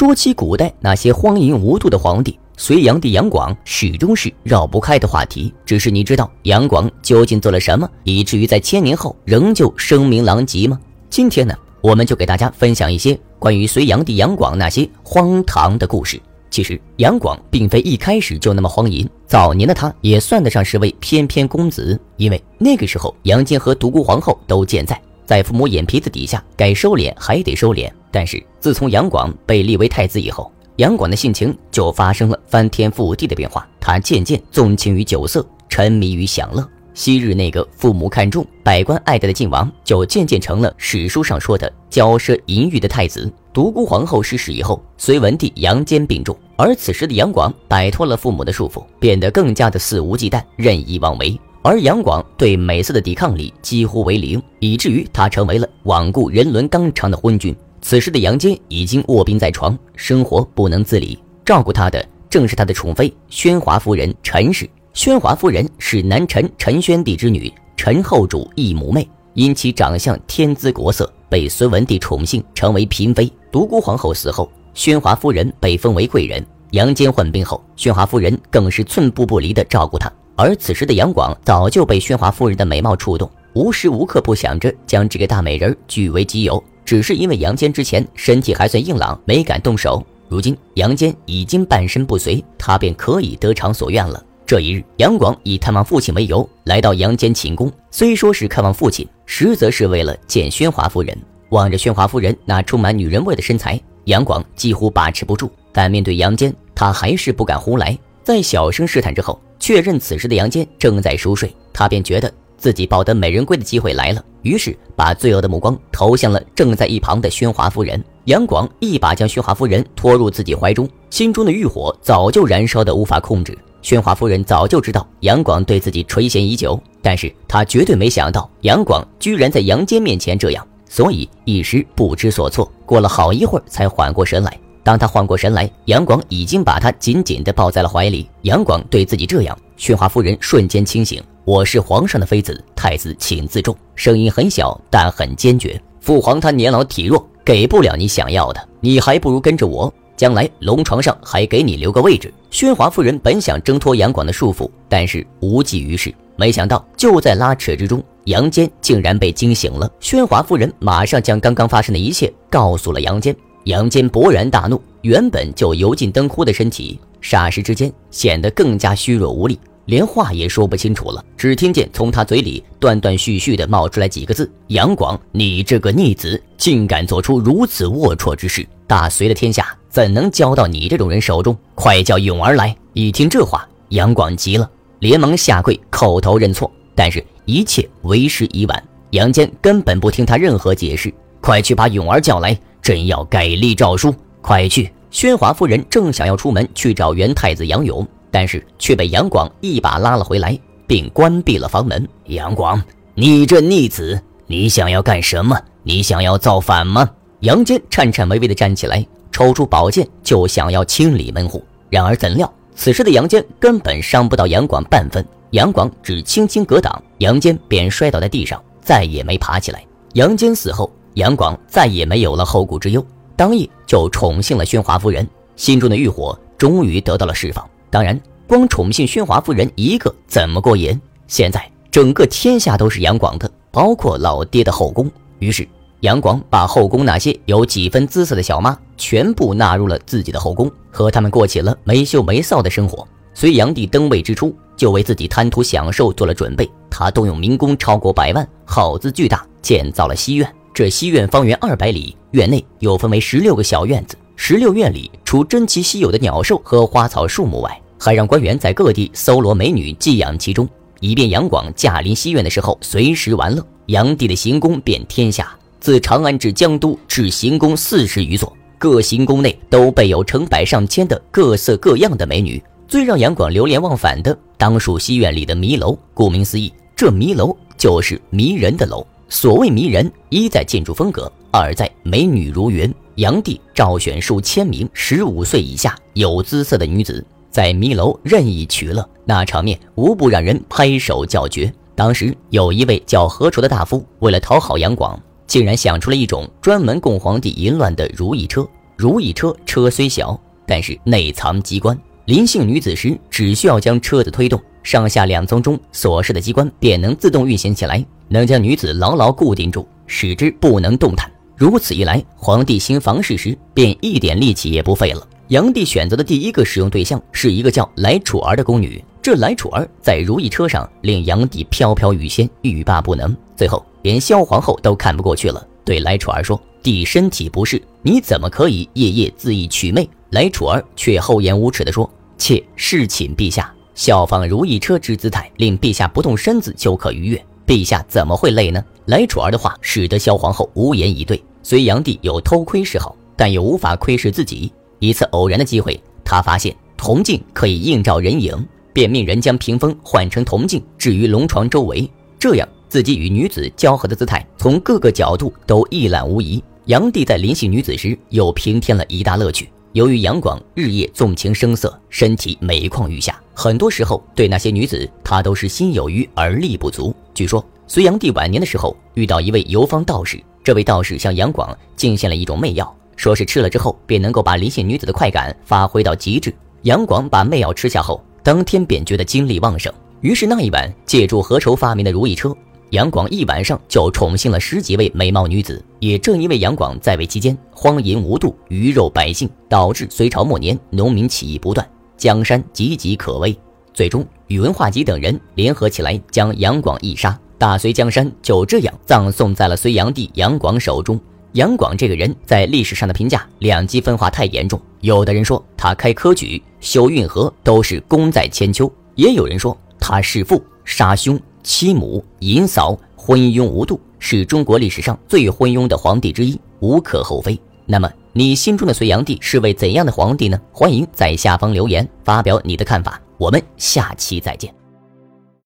说起古代那些荒淫无度的皇帝，隋炀帝杨广始终是绕不开的话题。只是你知道杨广究竟做了什么，以至于在千年后仍旧声名狼藉吗？今天呢，我们就给大家分享一些关于隋炀帝杨广那些荒唐的故事。其实杨广并非一开始就那么荒淫，早年的他也算得上是位翩翩公子，因为那个时候杨坚和独孤皇后都健在。在父母眼皮子底下，该收敛还得收敛。但是自从杨广被立为太子以后，杨广的性情就发生了翻天覆地的变化。他渐渐纵情于酒色，沉迷于享乐。昔日那个父母看重、百官爱戴的晋王，就渐渐成了史书上说的骄奢淫欲的太子。独孤皇后逝世以后，隋文帝杨坚病重，而此时的杨广摆脱了父母的束缚，变得更加的肆无忌惮、任意妄为。而杨广对美色的抵抗力几乎为零，以至于他成为了罔顾人伦纲常的昏君。此时的杨坚已经卧病在床，生活不能自理，照顾他的正是他的宠妃宣华夫人陈氏。宣华夫人是南陈陈宣帝之女，陈后主异母妹，因其长相天姿国色，被隋文帝宠幸，成为嫔妃。独孤皇后死后，宣华夫人被封为贵人。杨坚患病后，宣华夫人更是寸步不离地照顾他。而此时的杨广早就被宣华夫人的美貌触动，无时无刻不想着将这个大美人据为己有。只是因为杨坚之前身体还算硬朗，没敢动手。如今杨坚已经半身不遂，他便可以得偿所愿了。这一日，杨广以探望父亲为由来到杨坚寝宫，虽说是看望父亲，实则是为了见宣华夫人。望着宣华夫人那充满女人味的身材，杨广几乎把持不住。但面对杨坚，他还是不敢胡来。在小声试探之后。确认此时的杨坚正在熟睡，他便觉得自己抱得美人归的机会来了，于是把罪恶的目光投向了正在一旁的宣华夫人。杨广一把将宣华夫人拖入自己怀中，心中的欲火早就燃烧的无法控制。宣华夫人早就知道杨广对自己垂涎已久，但是她绝对没想到杨广居然在杨坚面前这样，所以一时不知所措。过了好一会儿，才缓过神来。当他缓过神来，杨广已经把他紧紧地抱在了怀里。杨广对自己这样，宣华夫人瞬间清醒。我是皇上的妃子，太子请自重。声音很小，但很坚决。父皇他年老体弱，给不了你想要的，你还不如跟着我，将来龙床上还给你留个位置。宣华夫人本想挣脱杨广的束缚，但是无济于事。没想到就在拉扯之中，杨坚竟然被惊醒了。宣华夫人马上将刚刚发生的一切告诉了杨坚。杨坚勃然大怒，原本就油尽灯枯的身体，霎时之间显得更加虚弱无力，连话也说不清楚了。只听见从他嘴里断断续续的冒出来几个字：“杨广，你这个逆子，竟敢做出如此龌龊之事！大隋的天下怎能交到你这种人手中？快叫勇儿来！”一听这话，杨广急了，连忙下跪叩头认错。但是，一切为时已晚，杨坚根本不听他任何解释，快去把勇儿叫来。朕要改立诏书，快去！宣华夫人正想要出门去找元太子杨勇，但是却被杨广一把拉了回来，并关闭了房门。杨广，你这逆子，你想要干什么？你想要造反吗？杨坚颤颤巍巍地站起来，抽出宝剑就想要清理门户。然而怎料，此时的杨坚根本伤不到杨广半分，杨广只轻轻格挡，杨坚便摔倒在地上，再也没爬起来。杨坚死后。杨广再也没有了后顾之忧，当夜就宠幸了宣华夫人，心中的欲火终于得到了释放。当然，光宠幸宣华夫人一个怎么过瘾？现在整个天下都是杨广的，包括老爹的后宫。于是，杨广把后宫那些有几分姿色的小妈全部纳入了自己的后宫，和他们过起了没羞没臊的生活。隋炀帝登位之初，就为自己贪图享受做了准备，他动用民工超过百万，耗资巨大，建造了西苑。这西院方圆二百里，院内又分为十六个小院子。十六院里，除珍奇稀有的鸟兽和花草树木外，还让官员在各地搜罗美女寄养其中，以便杨广驾临西院的时候随时玩乐。杨帝的行宫遍天下，自长安至江都，至行宫四十余座，各行宫内都备有成百上千的各色各样的美女。最让杨广流连忘返的，当属西院里的迷楼。顾名思义，这迷楼就是迷人的楼。所谓迷人，一在建筑风格，二在美女如云。杨帝召选数千名十五岁以下有姿色的女子，在迷楼任意取乐，那场面无不让人拍手叫绝。当时有一位叫何愁的大夫，为了讨好杨广，竟然想出了一种专门供皇帝淫乱的如意车。如意车车虽小，但是内藏机关。临幸女子时，只需要将车子推动，上下两层中所设的机关便能自动运行起来，能将女子牢牢固定住，使之不能动弹。如此一来，皇帝行房事时便一点力气也不费了。炀帝选择的第一个使用对象是一个叫来楚儿的宫女。这来楚儿在如意车上令炀帝飘飘欲仙，欲罢不能。最后连萧皇后都看不过去了，对来楚儿说：“帝身体不适，你怎么可以夜夜自缢取媚？”来楚儿却厚颜无耻地说：“妾侍寝陛下，效仿如意车之姿态，令陛下不动身子就可逾越。陛下怎么会累呢？”来楚儿的话使得萧皇后无言以对。虽炀帝有偷窥嗜好，但又无法窥视自己。一次偶然的机会，他发现铜镜可以映照人影，便命人将屏风换成铜镜，置于龙床周围，这样自己与女子交合的姿态从各个角度都一览无遗。炀帝在临幸女子时，又平添了一大乐趣。由于杨广日夜纵情声色，身体每况愈下，很多时候对那些女子，他都是心有余而力不足。据说，隋炀帝晚年的时候，遇到一位游方道士，这位道士向杨广进献了一种媚药。说是吃了之后便能够把离性女子的快感发挥到极致。杨广把媚药吃下后，当天便觉得精力旺盛。于是那一晚，借助何愁发明的如意车，杨广一晚上就宠幸了十几位美貌女子。也正因为杨广在位期间荒淫无度、鱼肉百姓，导致隋朝末年农民起义不断，江山岌岌可危。最终，宇文化及等人联合起来将杨广一杀，大隋江山就这样葬送在了隋炀帝杨广手中。杨广这个人，在历史上的评价两极分化太严重。有的人说他开科举、修运河都是功在千秋，也有人说他弑父、杀兄、妻母、淫嫂，昏庸无度，是中国历史上最昏庸的皇帝之一，无可厚非。那么，你心中的隋炀帝是位怎样的皇帝呢？欢迎在下方留言发表你的看法。我们下期再见。